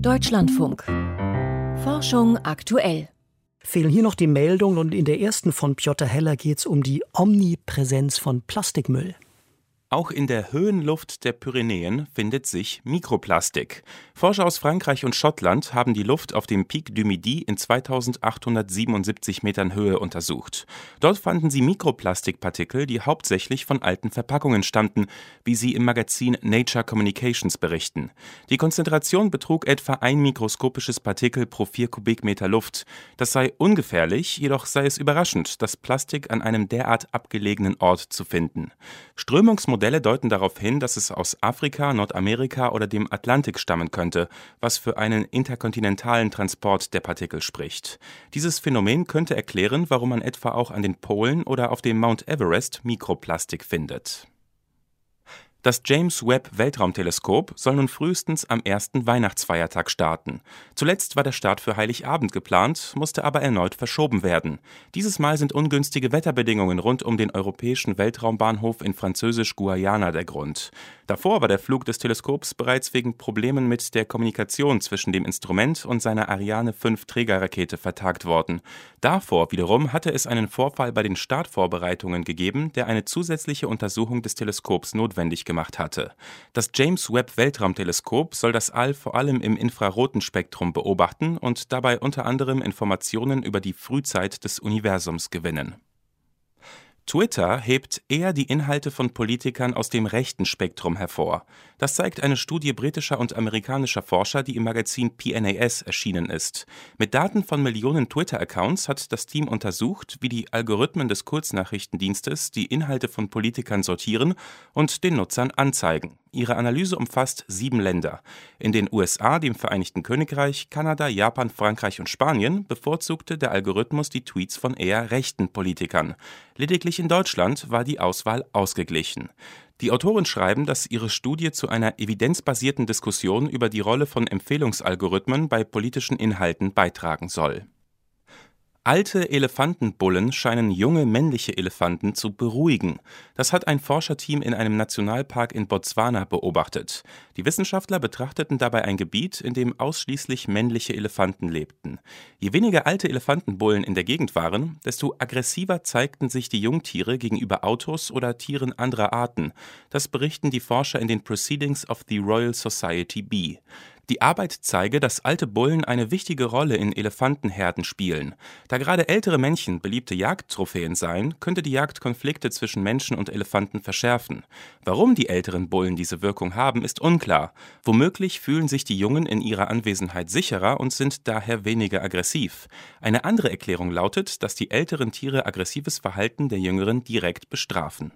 Deutschlandfunk. Forschung aktuell. Fehlen hier noch die Meldungen und in der ersten von Piotr Heller geht es um die Omnipräsenz von Plastikmüll. Auch in der Höhenluft der Pyrenäen findet sich Mikroplastik. Forscher aus Frankreich und Schottland haben die Luft auf dem Pic du Midi in 2877 Metern Höhe untersucht. Dort fanden sie Mikroplastikpartikel, die hauptsächlich von alten Verpackungen stammten, wie sie im Magazin Nature Communications berichten. Die Konzentration betrug etwa ein mikroskopisches Partikel pro vier Kubikmeter Luft. Das sei ungefährlich, jedoch sei es überraschend, das Plastik an einem derart abgelegenen Ort zu finden. Strömungsmodelle Modelle deuten darauf hin, dass es aus Afrika, Nordamerika oder dem Atlantik stammen könnte, was für einen interkontinentalen Transport der Partikel spricht. Dieses Phänomen könnte erklären, warum man etwa auch an den Polen oder auf dem Mount Everest Mikroplastik findet. Das James Webb Weltraumteleskop soll nun frühestens am ersten Weihnachtsfeiertag starten. Zuletzt war der Start für Heiligabend geplant, musste aber erneut verschoben werden. Dieses Mal sind ungünstige Wetterbedingungen rund um den europäischen Weltraumbahnhof in Französisch-Guayana der Grund. Davor war der Flug des Teleskops bereits wegen Problemen mit der Kommunikation zwischen dem Instrument und seiner Ariane 5 Trägerrakete vertagt worden. Davor wiederum hatte es einen Vorfall bei den Startvorbereitungen gegeben, der eine zusätzliche Untersuchung des Teleskops notwendig gemacht hatte. Das James Webb Weltraumteleskop soll das All vor allem im infraroten Spektrum beobachten und dabei unter anderem Informationen über die Frühzeit des Universums gewinnen. Twitter hebt eher die Inhalte von Politikern aus dem rechten Spektrum hervor. Das zeigt eine Studie britischer und amerikanischer Forscher, die im Magazin PNAS erschienen ist. Mit Daten von Millionen Twitter-Accounts hat das Team untersucht, wie die Algorithmen des Kurznachrichtendienstes die Inhalte von Politikern sortieren und den Nutzern anzeigen. Ihre Analyse umfasst sieben Länder. In den USA, dem Vereinigten Königreich, Kanada, Japan, Frankreich und Spanien bevorzugte der Algorithmus die Tweets von eher rechten Politikern. Lediglich in Deutschland war die Auswahl ausgeglichen. Die Autoren schreiben, dass ihre Studie zu einer evidenzbasierten Diskussion über die Rolle von Empfehlungsalgorithmen bei politischen Inhalten beitragen soll Alte Elefantenbullen scheinen junge männliche Elefanten zu beruhigen. Das hat ein Forscherteam in einem Nationalpark in Botswana beobachtet. Die Wissenschaftler betrachteten dabei ein Gebiet, in dem ausschließlich männliche Elefanten lebten. Je weniger alte Elefantenbullen in der Gegend waren, desto aggressiver zeigten sich die Jungtiere gegenüber Autos oder Tieren anderer Arten. Das berichten die Forscher in den Proceedings of the Royal Society B. Die Arbeit zeige, dass alte Bullen eine wichtige Rolle in Elefantenherden spielen. Da gerade ältere Männchen beliebte Jagdtrophäen seien, könnte die Jagd Konflikte zwischen Menschen und Elefanten verschärfen. Warum die älteren Bullen diese Wirkung haben, ist unklar. Womöglich fühlen sich die Jungen in ihrer Anwesenheit sicherer und sind daher weniger aggressiv. Eine andere Erklärung lautet, dass die älteren Tiere aggressives Verhalten der Jüngeren direkt bestrafen.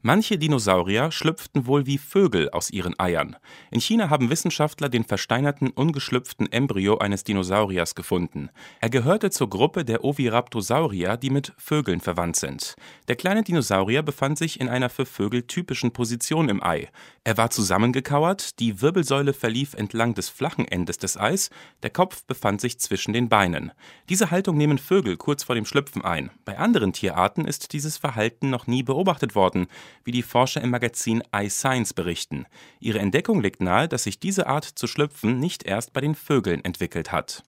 Manche Dinosaurier schlüpften wohl wie Vögel aus ihren Eiern. In China haben Wissenschaftler den versteinerten, ungeschlüpften Embryo eines Dinosauriers gefunden. Er gehörte zur Gruppe der Oviraptosaurier, die mit Vögeln verwandt sind. Der kleine Dinosaurier befand sich in einer für Vögel typischen Position im Ei. Er war zusammengekauert, die Wirbelsäule verlief entlang des flachen Endes des Eis, der Kopf befand sich zwischen den Beinen. Diese Haltung nehmen Vögel kurz vor dem Schlüpfen ein. Bei anderen Tierarten ist dieses Verhalten noch nie beobachtet worden wie die Forscher im Magazin iScience berichten. Ihre Entdeckung legt nahe, dass sich diese Art zu schlüpfen nicht erst bei den Vögeln entwickelt hat